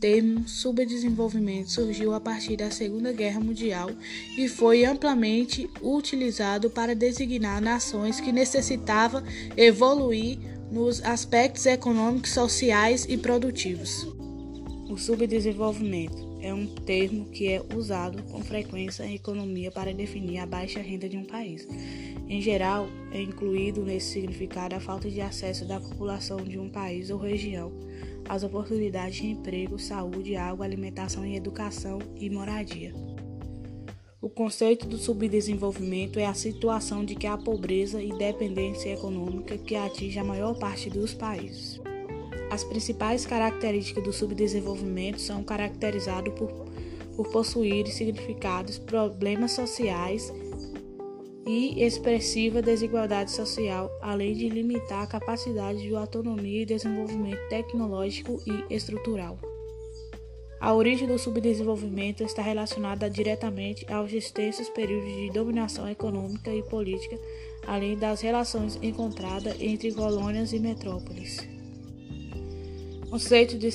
termo subdesenvolvimento surgiu a partir da Segunda Guerra Mundial e foi amplamente utilizado para designar nações que necessitavam evoluir nos aspectos econômicos, sociais e produtivos. O subdesenvolvimento é um termo que é usado com frequência em economia para definir a baixa renda de um país. Em geral, é incluído nesse significado a falta de acesso da população de um país ou região às oportunidades de emprego, saúde, água, alimentação e educação e moradia. O conceito do subdesenvolvimento é a situação de que há pobreza e dependência econômica que atinge a maior parte dos países. As principais características do subdesenvolvimento são caracterizadas por, por possuir significados, problemas sociais e expressiva desigualdade social, além de limitar a capacidade de autonomia e desenvolvimento tecnológico e estrutural. A origem do subdesenvolvimento está relacionada diretamente aos extensos períodos de dominação econômica e política, além das relações encontradas entre colônias e metrópoles. Conceito de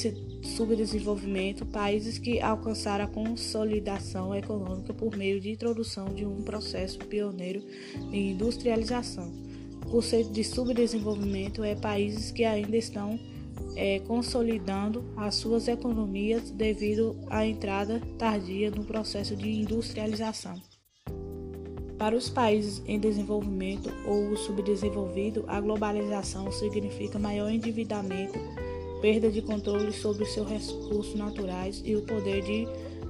subdesenvolvimento: países que alcançaram a consolidação econômica por meio de introdução de um processo pioneiro de industrialização. O conceito de subdesenvolvimento é países que ainda estão é, consolidando as suas economias devido à entrada tardia no processo de industrialização. Para os países em desenvolvimento ou subdesenvolvido, a globalização significa maior endividamento, perda de controle sobre seus recursos naturais e o poder de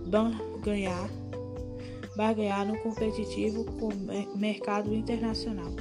barganhar, barganhar no competitivo mercado internacional.